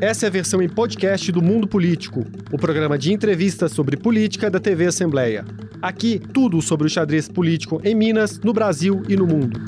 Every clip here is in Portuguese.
Essa é a versão em podcast do Mundo Político, o programa de entrevistas sobre política da TV Assembleia. Aqui, tudo sobre o xadrez político em Minas, no Brasil e no mundo.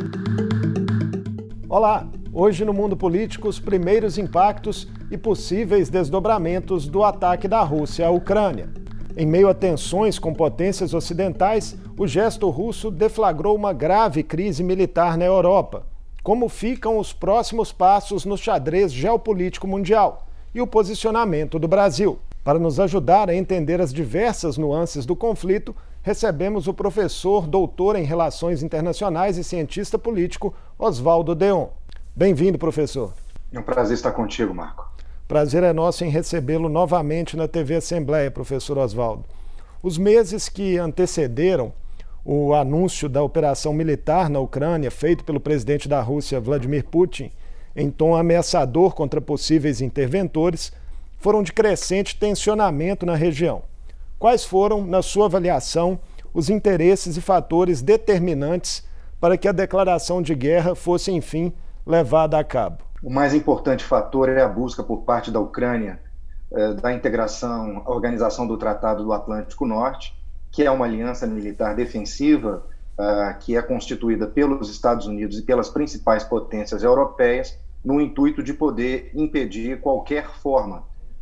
Olá! Hoje no Mundo Político, os primeiros impactos e possíveis desdobramentos do ataque da Rússia à Ucrânia. Em meio a tensões com potências ocidentais, o gesto russo deflagrou uma grave crise militar na Europa como ficam os próximos passos no xadrez geopolítico mundial e o posicionamento do Brasil. Para nos ajudar a entender as diversas nuances do conflito, recebemos o professor, doutor em Relações Internacionais e cientista político Oswaldo Deon. Bem-vindo, professor. É um prazer estar contigo, Marco. Prazer é nosso em recebê-lo novamente na TV Assembleia, professor Oswaldo. Os meses que antecederam o anúncio da operação militar na Ucrânia, feito pelo presidente da Rússia, Vladimir Putin, em tom ameaçador contra possíveis interventores, foram de crescente tensionamento na região. Quais foram, na sua avaliação, os interesses e fatores determinantes para que a declaração de guerra fosse, enfim, levada a cabo? O mais importante fator é a busca por parte da Ucrânia eh, da integração Organização do Tratado do Atlântico Norte que é uma aliança militar defensiva uh, que é constituída pelos Estados Unidos e pelas principais potências europeias, no intuito de poder impedir qualquer forma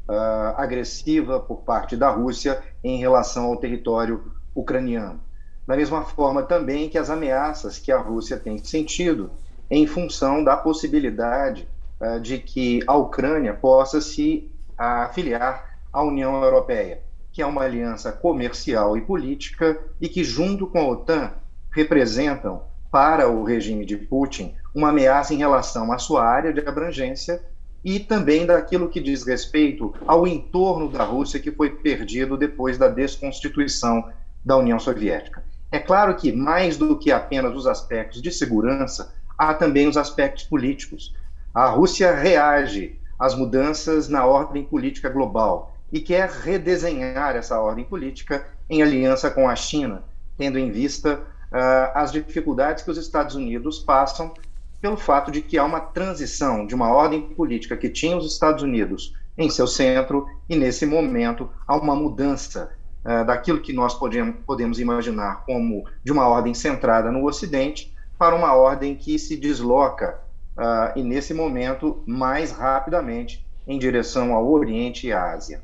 uh, agressiva por parte da Rússia em relação ao território ucraniano. Da mesma forma também que as ameaças que a Rússia tem sentido em função da possibilidade uh, de que a Ucrânia possa se afiliar à União Europeia que é uma aliança comercial e política e que, junto com a OTAN, representam para o regime de Putin uma ameaça em relação à sua área de abrangência e também daquilo que diz respeito ao entorno da Rússia que foi perdido depois da desconstituição da União Soviética. É claro que, mais do que apenas os aspectos de segurança, há também os aspectos políticos. A Rússia reage às mudanças na ordem política global e quer redesenhar essa ordem política em aliança com a China, tendo em vista uh, as dificuldades que os Estados Unidos passam pelo fato de que há uma transição de uma ordem política que tinha os Estados Unidos em seu centro e, nesse momento, há uma mudança uh, daquilo que nós podemos, podemos imaginar como de uma ordem centrada no Ocidente para uma ordem que se desloca, uh, e nesse momento, mais rapidamente em direção ao Oriente e à Ásia.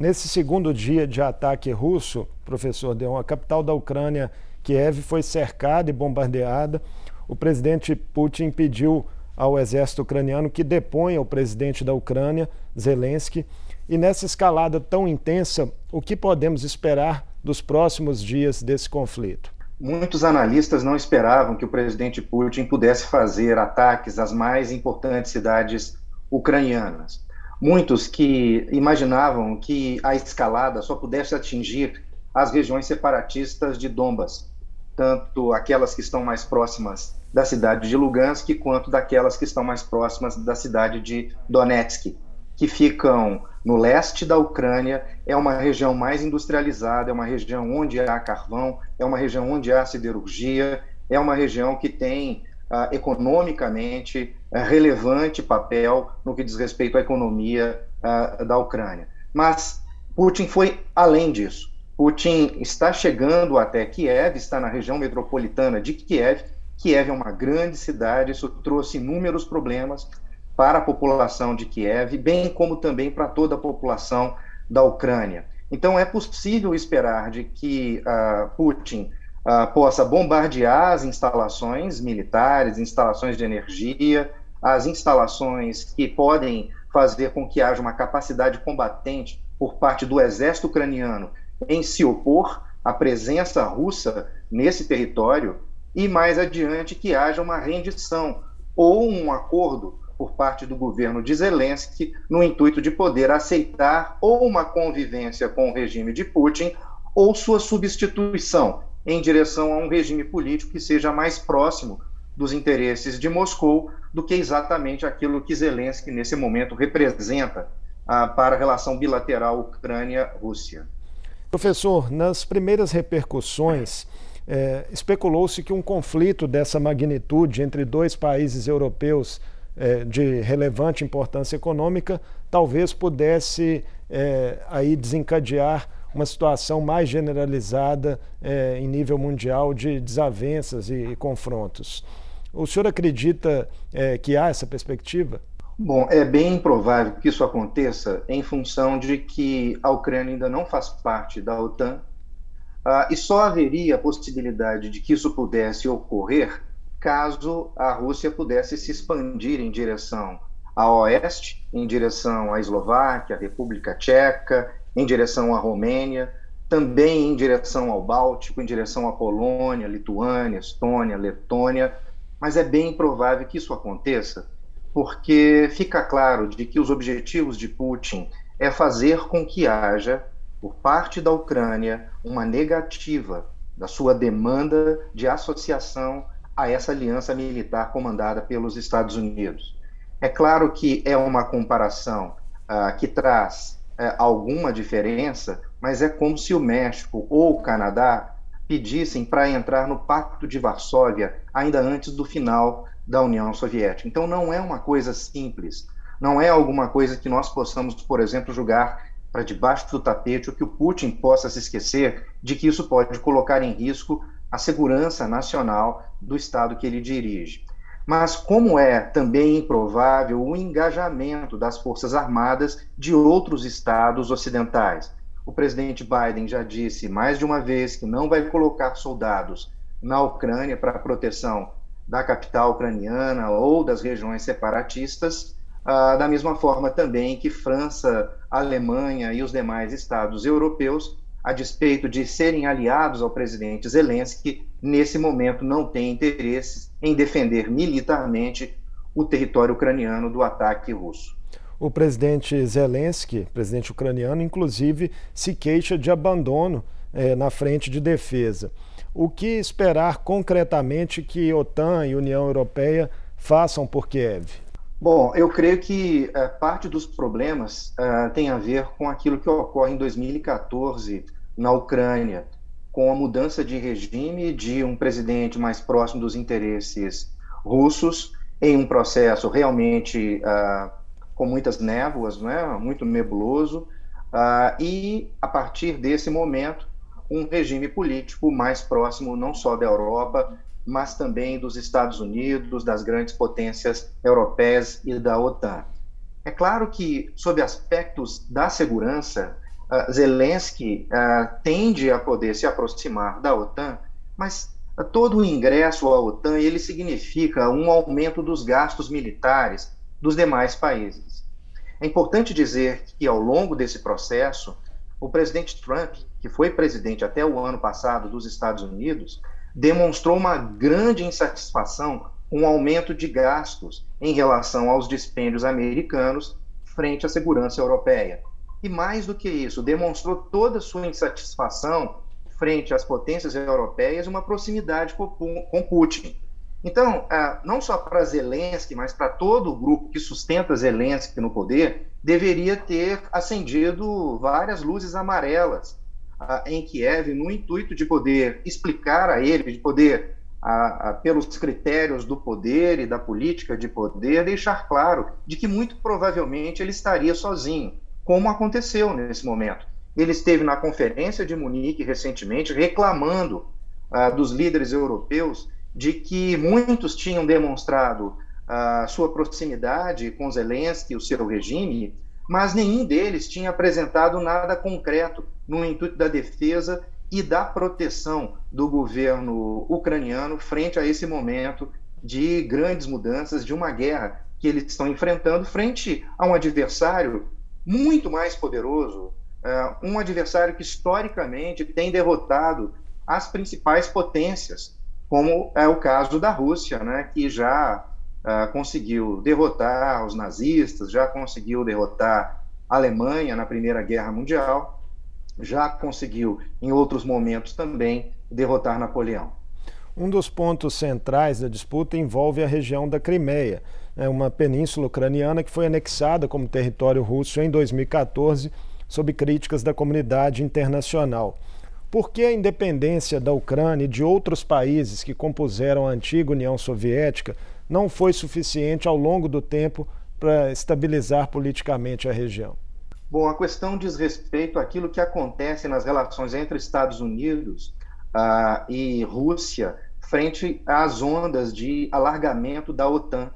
Nesse segundo dia de ataque russo, professor Deon, a capital da Ucrânia, Kiev, foi cercada e bombardeada. O presidente Putin pediu ao exército ucraniano que deponha o presidente da Ucrânia, Zelensky. E nessa escalada tão intensa, o que podemos esperar dos próximos dias desse conflito? Muitos analistas não esperavam que o presidente Putin pudesse fazer ataques às mais importantes cidades ucranianas muitos que imaginavam que a escalada só pudesse atingir as regiões separatistas de Donbas, tanto aquelas que estão mais próximas da cidade de Lugansk, quanto daquelas que estão mais próximas da cidade de Donetsk, que ficam no leste da Ucrânia, é uma região mais industrializada, é uma região onde há carvão, é uma região onde há siderurgia, é uma região que tem uh, economicamente uh, relevante papel no que diz respeito à economia uh, da Ucrânia. Mas Putin foi além disso. Putin está chegando até Kiev, está na região metropolitana de Kiev. Kiev é uma grande cidade, isso trouxe inúmeros problemas para a população de Kiev, bem como também para toda a população da Ucrânia. Então, é possível esperar de que uh, Putin uh, possa bombardear as instalações militares, instalações de energia, as instalações que podem fazer com que haja uma capacidade combatente por parte do exército ucraniano em se opor à presença russa nesse território e mais adiante que haja uma rendição ou um acordo por parte do governo de Zelensky no intuito de poder aceitar ou uma convivência com o regime de Putin ou sua substituição em direção a um regime político que seja mais próximo dos interesses de Moscou do que exatamente aquilo que Zelensky, nesse momento, representa ah, para a relação bilateral Ucrânia-Rússia. Professor, nas primeiras repercussões, eh, especulou-se que um conflito dessa magnitude entre dois países europeus é, de relevante importância econômica, talvez pudesse é, aí desencadear uma situação mais generalizada é, em nível mundial de desavenças e, e confrontos. O senhor acredita é, que há essa perspectiva? Bom, é bem improvável que isso aconteça em função de que a Ucrânia ainda não faz parte da OTAN uh, e só haveria a possibilidade de que isso pudesse ocorrer caso a Rússia pudesse se expandir em direção a oeste, em direção à Eslováquia, à República Tcheca, em direção à Romênia, também em direção ao Báltico, em direção à Polônia, Lituânia, Estônia, Letônia, mas é bem provável que isso aconteça, porque fica claro de que os objetivos de Putin é fazer com que haja, por parte da Ucrânia, uma negativa da sua demanda de associação a essa aliança militar comandada pelos Estados Unidos. É claro que é uma comparação uh, que traz uh, alguma diferença, mas é como se o México ou o Canadá pedissem para entrar no Pacto de Varsóvia ainda antes do final da União Soviética. Então não é uma coisa simples, não é alguma coisa que nós possamos, por exemplo, julgar para debaixo do tapete ou que o Putin possa se esquecer de que isso pode colocar em risco a segurança nacional do Estado que ele dirige. Mas, como é também improvável o engajamento das Forças Armadas de outros estados ocidentais. O presidente Biden já disse mais de uma vez que não vai colocar soldados na Ucrânia para proteção da capital ucraniana ou das regiões separatistas, ah, da mesma forma também que França, Alemanha e os demais estados europeus a despeito de serem aliados ao presidente Zelensky, nesse momento não têm interesse em defender militarmente o território ucraniano do ataque russo. O presidente Zelensky, presidente ucraniano, inclusive se queixa de abandono eh, na frente de defesa. O que esperar concretamente que OTAN e União Europeia façam por Kiev? Bom, eu creio que uh, parte dos problemas uh, tem a ver com aquilo que ocorre em 2014 na Ucrânia, com a mudança de regime de um presidente mais próximo dos interesses russos, em um processo realmente uh, com muitas névoas, né, muito nebuloso, e a partir desse momento, um regime político mais próximo não só da Europa, mas também dos Estados Unidos, das grandes potências europeias e da OTAN. É claro que, sob aspectos da segurança, uh, Zelensky uh, tende a poder se aproximar da OTAN, mas uh, todo o ingresso à OTAN ele significa um aumento dos gastos militares dos demais países. É importante dizer que, ao longo desse processo, o presidente Trump, que foi presidente até o ano passado dos Estados Unidos, demonstrou uma grande insatisfação com o aumento de gastos em relação aos dispêndios americanos frente à segurança europeia. E mais do que isso, demonstrou toda sua insatisfação frente às potências europeias uma proximidade com, Putin. Então, ah, não só para Zelensky, mas para todo o grupo que sustenta Zelensky no poder, deveria ter acendido várias luzes amarelas em Kiev no intuito de poder explicar a ele, de poder, a, a, pelos critérios do poder e da política de poder, deixar claro de que muito provavelmente ele estaria sozinho, como aconteceu nesse momento. Ele esteve na conferência de Munique recentemente reclamando uh, dos líderes europeus de que muitos tinham demonstrado a uh, sua proximidade com Zelensky e o seu regime, mas nenhum deles tinha apresentado nada concreto no intuito da defesa e da proteção do governo ucraniano frente a esse momento de grandes mudanças, de uma guerra que eles estão enfrentando frente a um adversário muito mais poderoso, uh, um adversário que historicamente tem derrotado as principais potências, como é o caso da Rússia, né, que já uh, conseguiu derrotar os nazistas, já conseguiu derrotar a Alemanha na Primeira Guerra Mundial, já conseguiu, em outros momentos também, derrotar Napoleão. Um dos pontos centrais da disputa envolve a região da Crimeia, né, uma península ucraniana que foi anexada como território russo em 2014, sob críticas da comunidade internacional. Por que a independência da Ucrânia e de outros países que compuseram a antiga União Soviética não foi suficiente ao longo do tempo para estabilizar politicamente a região? Bom, a questão diz respeito àquilo que acontece nas relações entre Estados Unidos uh, e Rússia frente às ondas de alargamento da OTAN.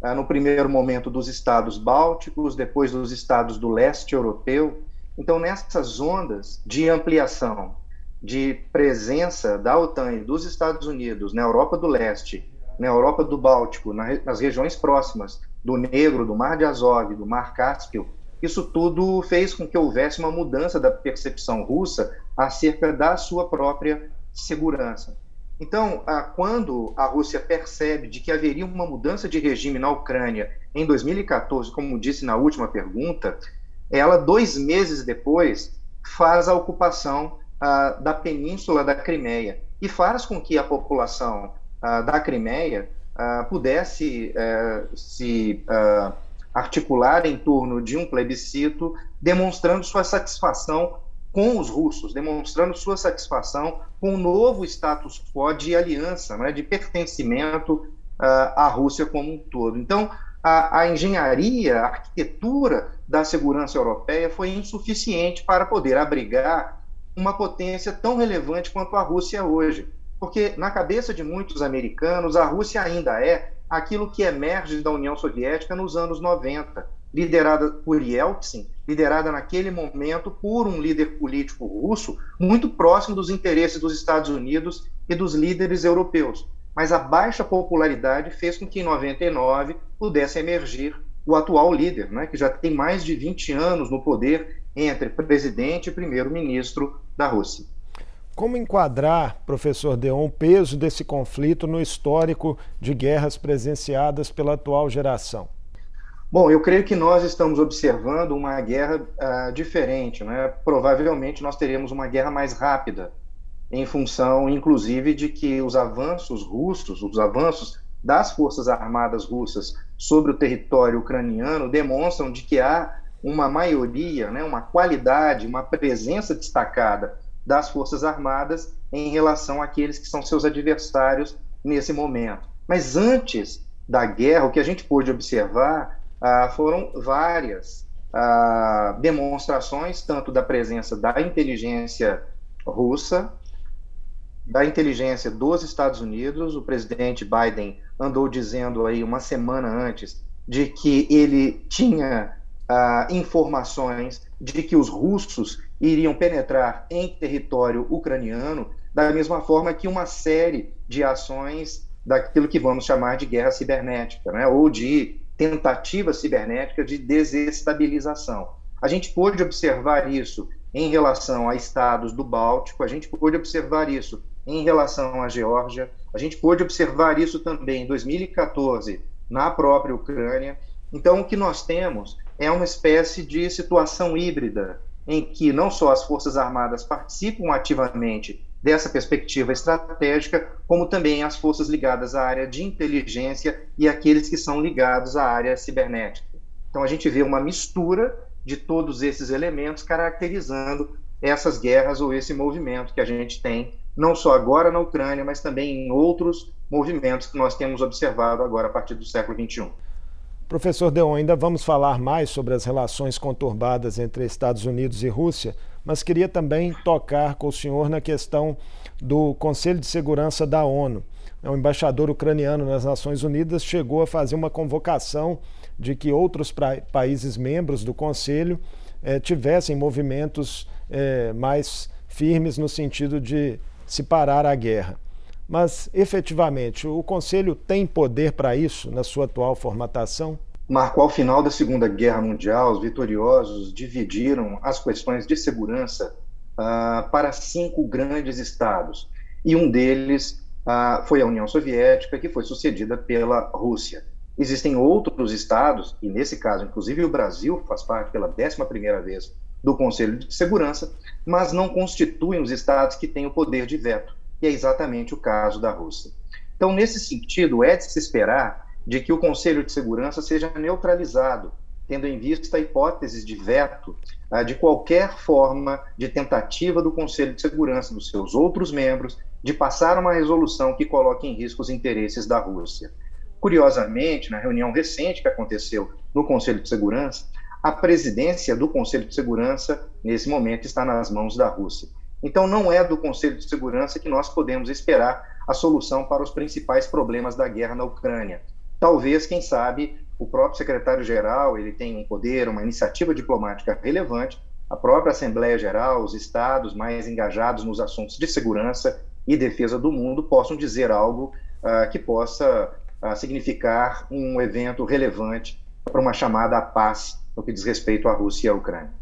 Uh, no primeiro momento dos estados bálticos, depois dos estados do leste europeu. Então, nessas ondas de ampliação, de presença da OTAN e dos Estados Unidos na Europa do Leste, na Europa do Báltico, nas regiões próximas do Negro, do Mar de Azov, do Mar Cáspio, isso tudo fez com que houvesse uma mudança da percepção russa acerca da sua própria segurança. Então, quando a Rússia percebe de que haveria uma mudança de regime na Ucrânia em 2014, como disse na última pergunta, ela, dois meses depois, faz a ocupação da península da Crimeia e faz com que a população da Crimeia pudesse eh, se articular em torno de um plebiscito, demonstrando sua satisfação com os russos, demonstrando sua satisfação com o novo status quo de aliança, né, de pertencimento uh, à Rússia como um todo. Então, a, a, engenharia, a arquitetura da segurança europeia foi insuficiente para poder abrigar uma potência tão relevante quanto a Rússia hoje. Porque, na cabeça de muitos americanos, a Rússia ainda é aquilo que emerge da União Soviética nos anos 90, liderada por Yeltsin, liderada naquele momento por um líder político russo muito próximo dos interesses dos Estados Unidos e dos líderes europeus. Mas a baixa popularidade fez com que em 99 pudesse emergir o atual líder, né, que já tem mais de 20 anos no poder entre presidente e primeiro-ministro da Rússia. Como enquadrar, professor Deon, o peso desse conflito no histórico de guerras presenciadas pela atual geração? Bom, eu creio que nós estamos observando uma guerra uh, diferente. Né? Provavelmente nós teremos uma guerra mais rápida, em função, inclusive, de que os avanços russos, os avanços das forças armadas russas sobre o território ucraniano demonstram de que há uma maioria, né, uma qualidade, uma presença destacada das Forças Armadas em relação àqueles que são seus adversários nesse momento. Mas antes da guerra, o que a gente pôde observar ah, foram várias ah, demonstrações, tanto da presença da inteligência russa, da inteligência dos Estados Unidos. O presidente Biden andou dizendo aí uma semana antes de que ele tinha ah, informações de que os russos iriam penetrar em território ucraniano, da mesma forma que uma série de ações daquilo que vamos chamar de guerra cibernética, né, ou de tentativa cibernética de desestabilização. A gente pôde observar isso em relação a estados do Báltico, a gente pôde observar isso em relação à Geórgia, a gente pôde observar isso também em 2014 na própria Ucrânia. Então, o que nós temos é uma espécie de situação híbrida em que não só as Forças Armadas participam ativamente dessa perspectiva estratégica, como também as forças ligadas à área de inteligência e aqueles que são ligados à área cibernética. Então a gente vê uma mistura de todos esses elementos caracterizando essas guerras ou esse movimento que a gente tem, não só agora na Ucrânia, mas também em outros movimentos que nós temos observado agora a partir do século XXI. Professor Deon, ainda vamos falar mais sobre as relações conturbadas entre Estados Unidos e Rússia, mas queria também tocar com o senhor na questão do Conselho de Segurança da ONU. O embaixador ucraniano nas Nações Unidas chegou a fazer uma convocação de que outros países membros do Conselho eh, tivessem movimentos eh, mais firmes no sentido de se parar a guerra. Mas, efetivamente, o Conselho tem poder para isso na sua atual formatação? Marco, ao final da Segunda Guerra Mundial, os vitoriosos dividiram as questões de segurança uh, para cinco grandes estados. E um deles uh, foi a União Soviética, que foi sucedida pela Rússia. Existem outros estados, e nesse caso, inclusive o Brasil faz parte pela 11 primeira vez do Conselho de Segurança, mas não constituem os estados que têm o poder de veto e é exatamente o caso da Rússia. Então, nesse sentido, é de se esperar de que o Conselho de Segurança seja neutralizado, tendo em vista a hipótese de veto ah, de qualquer forma de tentativa do Conselho de Segurança, dos seus outros membros, de passar uma resolução que coloque em risco os interesses da Rússia. Curiosamente, na reunião recente que aconteceu no Conselho de Segurança, a presidência do Conselho de Segurança, nesse momento, está nas mãos da Rússia. Então, não é do Conselho de Segurança que nós podemos esperar a solução para os principais problemas da guerra na Ucrânia. Talvez, quem sabe, o próprio secretário-geral ele tem um poder, uma iniciativa diplomática relevante, a própria Assembleia Geral, os estados mais engajados nos assuntos de segurança e defesa do mundo possam dizer algo uh, que possa uh, significar um evento relevante para uma chamada à paz no que diz respeito à Rússia e à Ucrânia.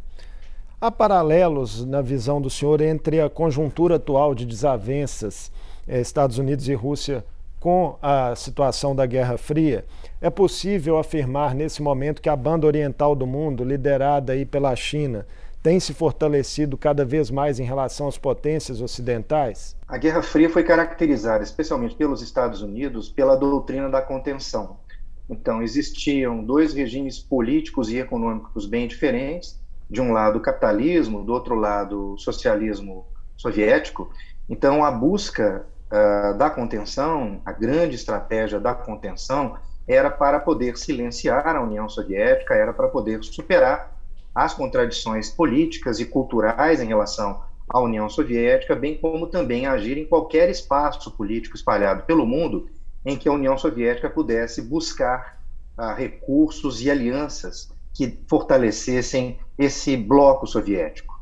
Há paralelos, na visão do senhor, entre a conjuntura atual de desavenças eh, Estados Unidos e Rússia com a situação da Guerra Fria, é possível afirmar nesse momento que a banda oriental do mundo, liderada aí pela China, tem se fortalecido cada vez mais em relação às potências ocidentais? A Guerra Fria foi caracterizada, especialmente pelos Estados Unidos, pela doutrina da contenção. Então, existiam dois regimes políticos e econômicos bem diferentes. De um lado, o capitalismo, do outro lado, o socialismo soviético. Então, a busca uh, da contenção, a grande estratégia da contenção, era para poder silenciar a União Soviética, era para poder superar as contradições políticas e culturais em relação à União Soviética, bem como também agir em qualquer espaço político espalhado pelo mundo em que a União Soviética pudesse buscar uh, recursos e alianças que fortalecessem esse bloco soviético.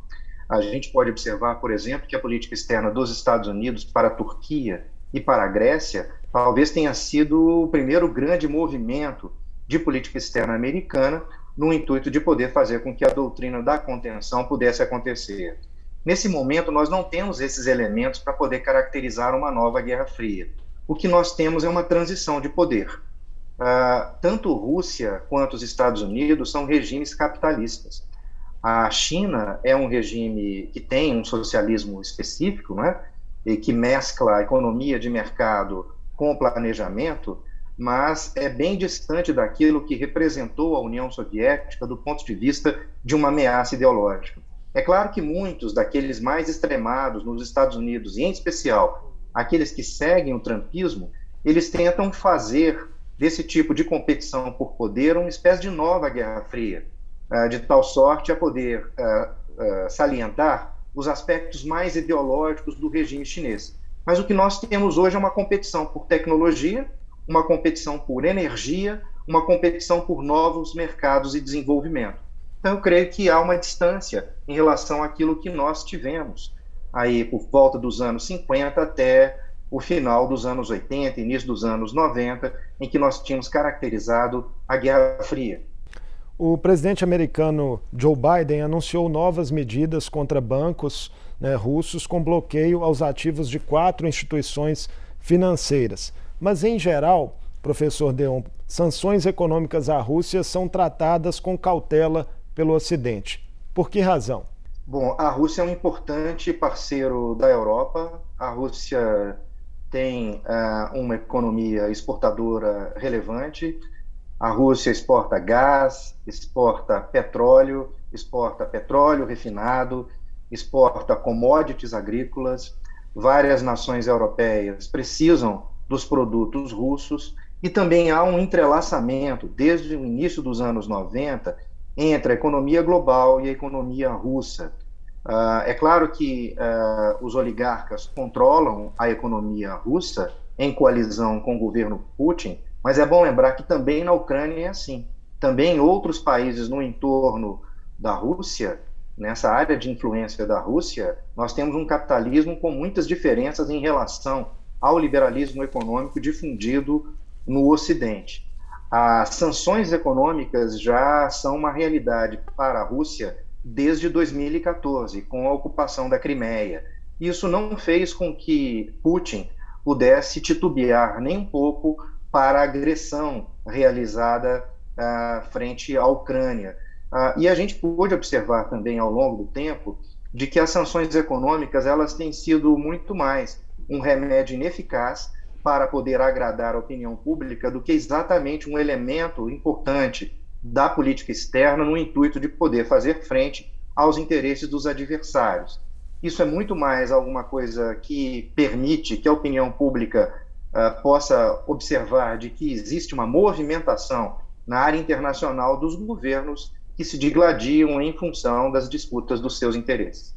A gente pode observar, por exemplo, que a política externa dos Estados Unidos para a Turquia e para a Grécia talvez tenha sido o primeiro grande movimento de política externa americana no intuito de poder fazer com que a doutrina da contenção pudesse acontecer. Nesse momento, nós não temos esses elementos para poder caracterizar uma nova Guerra Fria. O que nós temos é uma transição de poder. Uh, tanto Rússia quanto os Estados Unidos são regimes capitalistas. A China é um regime que tem um socialismo específico, né, e que mescla a economia de mercado com o planejamento, mas é bem distante daquilo que representou a União Soviética do ponto de vista de uma ameaça ideológica. É claro que muitos daqueles mais extremados nos Estados Unidos, e em especial aqueles que seguem o trumpismo, eles tentam fazer desse tipo de competição por poder uma espécie de nova Guerra Fria, ah, de tal sorte a poder ah, ah, salientar os aspectos mais ideológicos do regime chinês. Mas o que nós temos hoje é uma competição por tecnologia, uma competição por energia, uma competição por novos mercados e desenvolvimento. Então, eu creio que há uma distância em relação àquilo que nós tivemos aí por volta dos anos 50 até o final dos anos 80, início dos anos 90, em que nós tínhamos caracterizado a Guerra Fria. O presidente americano Joe Biden anunciou novas medidas contra bancos né, russos com bloqueio aos ativos de quatro instituições financeiras. Mas, em geral, professor Deon, sanções econômicas à Rússia são tratadas com cautela pelo Ocidente. Por que razão? Bom, a Rússia é um importante parceiro da Europa. A Rússia tem uh, uma economia exportadora relevante. A Rússia exporta gás, exporta petróleo, exporta petróleo refinado, exporta commodities agrícolas. Várias nações europeias precisam dos produtos russos e também há um entrelaçamento desde o início dos anos 90 entre a economia global e a economia russa. Uh, é claro que uh, os oligarcas controlam a economia russa em coalizão com o governo Putin, mas é bom lembrar que também na Ucrânia é assim. Também outros países no entorno da Rússia, nessa área de influência da Rússia, nós temos um capitalismo com muitas diferenças em relação ao liberalismo econômico difundido no Ocidente. As sanções econômicas já são uma realidade para a Rússia desde 2014, com a ocupação da Crimeia. Isso não fez com que Putin pudesse titubear nem um pouco para a agressão realizada uh, frente à Ucrânia. Uh, e a gente pôde observar também ao longo do tempo de que as sanções econômicas elas têm sido muito mais um remédio ineficaz para poder agradar a opinião pública do que exatamente um elemento importante da política externa no intuito de poder fazer frente aos interesses dos adversários. Isso é muito mais alguma coisa que permite que a opinião pública uh, possa observar de que existe uma movimentação na área internacional dos governos que se digladiam em função das disputas dos seus interesses.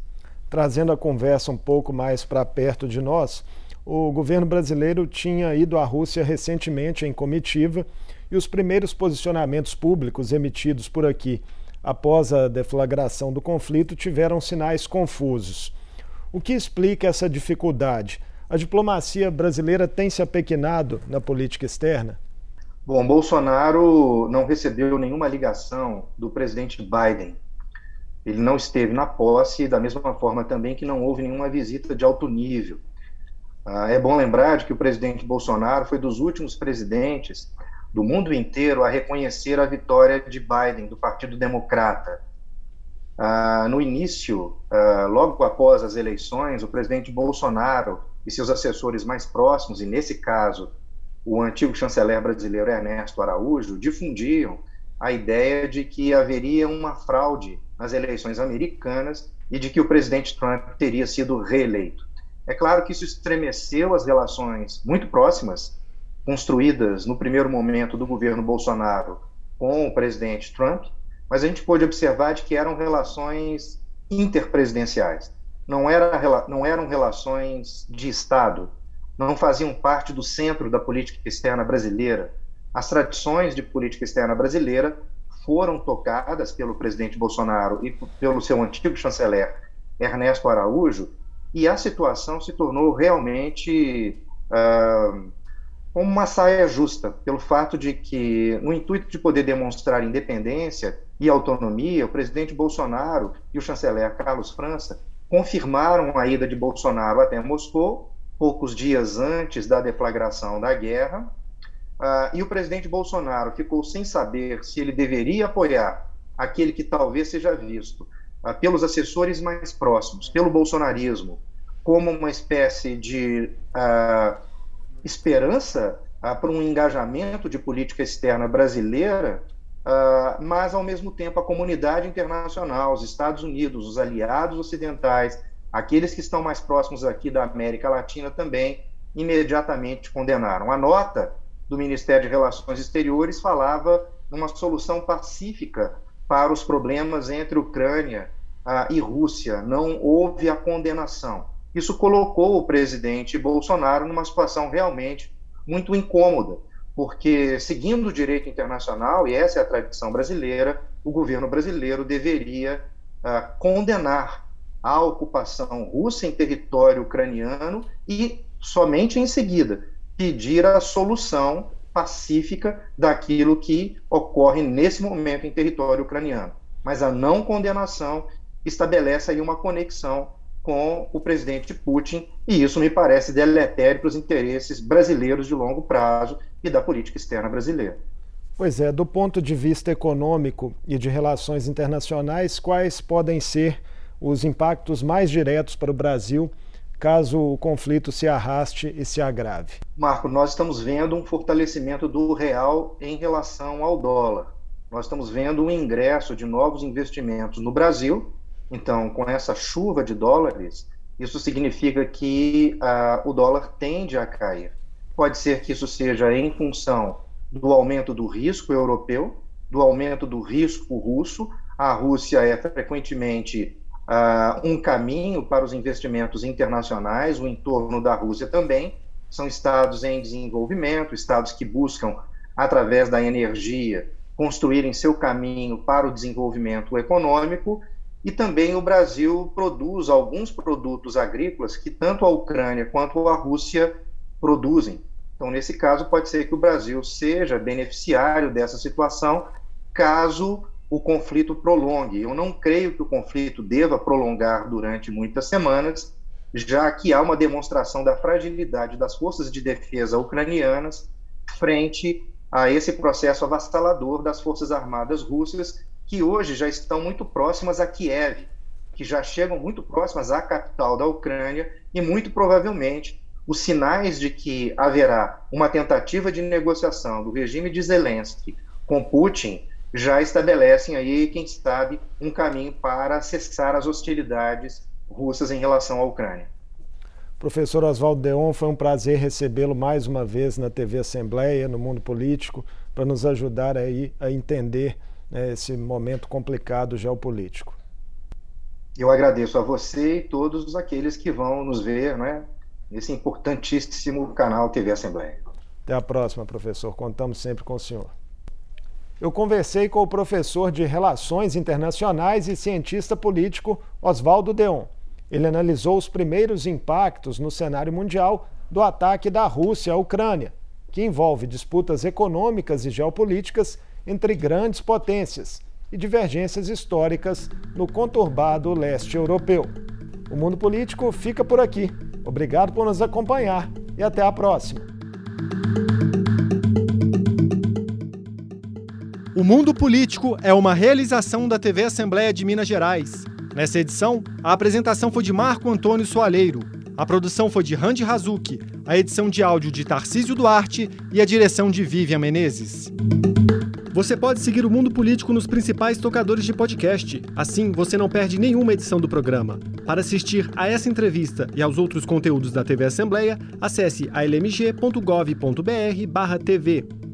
Trazendo a conversa um pouco mais para perto de nós, o governo brasileiro tinha ido à Rússia recentemente em comitiva e os primeiros posicionamentos públicos emitidos por aqui após a deflagração do conflito tiveram sinais confusos. O que explica essa dificuldade? A diplomacia brasileira tem se apequenado na política externa? Bom, Bolsonaro não recebeu nenhuma ligação do presidente Biden. Ele não esteve na posse, da mesma forma também que não houve nenhuma visita de alto nível. Ah, é bom lembrar de que o presidente Bolsonaro foi dos últimos presidentes do mundo inteiro a reconhecer a vitória de Biden, do Partido Democrata. Ah, no início, ah, logo após as eleições, o presidente Bolsonaro e seus assessores mais próximos, e nesse caso o antigo chanceler brasileiro Ernesto Araújo difundiam a ideia de que haveria uma fraude nas eleições americanas e de que o presidente Trump teria sido reeleito. É claro que isso estremeceu as relações muito próximas, construídas no primeiro momento do governo Bolsonaro com o presidente Trump, mas a gente pôde observar de que eram relações interpresidenciais. Não, era, não eram relações de Estado, não faziam parte do centro da política externa brasileira. As tradições de política externa brasileira foram tocadas pelo presidente Bolsonaro e pelo seu antigo chanceler Ernesto Araújo, e a situação se tornou realmente uh, como uma saia justa, pelo fato de que, no intuito de poder demonstrar independência e autonomia, o presidente Bolsonaro e o chanceler Carlos França confirmaram a ida de Bolsonaro até Moscou poucos dias antes da deflagração da guerra, uh, e o presidente Bolsonaro ficou sem saber se ele deveria apoiar aquele que talvez seja visto uh, pelos assessores mais próximos, pelo bolsonarismo, como uma espécie de uh, esperança para um engajamento de política externa brasileira, mas, ao mesmo tempo, a comunidade internacional, os Estados Unidos, os aliados ocidentais, Aqueles que estão mais próximos aqui da América Latina também imediatamente condenaram. A nota do Ministério de Relações Exteriores falava numa solução pacífica para os problemas entre Ucrânia uh, e Rússia. Não houve a condenação. Isso colocou o presidente Bolsonaro numa situação realmente muito incômoda, porque, seguindo o direito internacional, e essa é a tradição brasileira, o governo brasileiro deveria uh, condenar a ocupação russa em território ucraniano e, somente em seguida, pedir a solução pacífica daquilo que ocorre nesse momento em território ucraniano. Mas a não condenação estabelece aí uma conexão com o presidente Putin, e isso me parece deletério para os interesses brasileiros de longo prazo e da política externa brasileira. Pois é, do ponto de vista econômico e de relações internacionais, quais podem ser os impactos mais diretos para o Brasil caso o conflito se arraste e se agrave? Marco, nós estamos vendo um fortalecimento do real em relação ao dólar. Nós estamos vendo um ingresso de novos investimentos no Brasil. Então, com essa chuva de dólares, isso significa que uh, o dólar tende a cair. Pode ser que isso seja em função do aumento do risco europeu, do aumento do risco russo. A Rússia é frequentemente uh, um caminho para os investimentos internacionais, o entorno da Rússia também. São estados em desenvolvimento, estados que buscam, através da energia, construírem seu caminho para o desenvolvimento econômico. E também o Brasil produz alguns produtos agrícolas que tanto a Ucrânia quanto a Rússia produzem. Então, nesse caso, pode ser que o Brasil seja beneficiário dessa situação, caso o conflito prolongue. Eu não creio que o conflito deva prolongar durante muitas semanas, já que há uma demonstração da fragilidade das forças de defesa ucranianas frente a esse processo avassalador das forças armadas russas, que hoje já estão muito próximas a Kiev, que já chegam muito próximas à capital da Ucrânia, e muito provavelmente os sinais de que haverá uma tentativa de negociação do regime de Zelensky com Putin já estabelecem aí, quem sabe, um caminho para cessar as hostilidades russas em relação à Ucrânia. Professor Oswaldo Deon, foi um prazer recebê-lo mais uma vez na TV Assembleia, no mundo político, para nos ajudar aí a entender né, esse momento complicado geopolítico. Eu agradeço a você e todos aqueles que vão nos ver né, nesse importantíssimo canal TV Assembleia. Até a próxima, professor. Contamos sempre com o senhor. Eu conversei com o professor de Relações Internacionais e cientista político Oswaldo Deon. Ele analisou os primeiros impactos no cenário mundial do ataque da Rússia à Ucrânia, que envolve disputas econômicas e geopolíticas entre grandes potências e divergências históricas no conturbado leste europeu. O mundo político fica por aqui. Obrigado por nos acompanhar e até a próxima. O Mundo Político é uma realização da TV Assembleia de Minas Gerais. Nessa edição, a apresentação foi de Marco Antônio Soaleiro, a produção foi de Randy Hazuki, a edição de áudio de Tarcísio Duarte e a direção de Vivian Menezes. Você pode seguir o Mundo Político nos principais tocadores de podcast. Assim, você não perde nenhuma edição do programa. Para assistir a essa entrevista e aos outros conteúdos da TV Assembleia, acesse almg.gov.br/tv.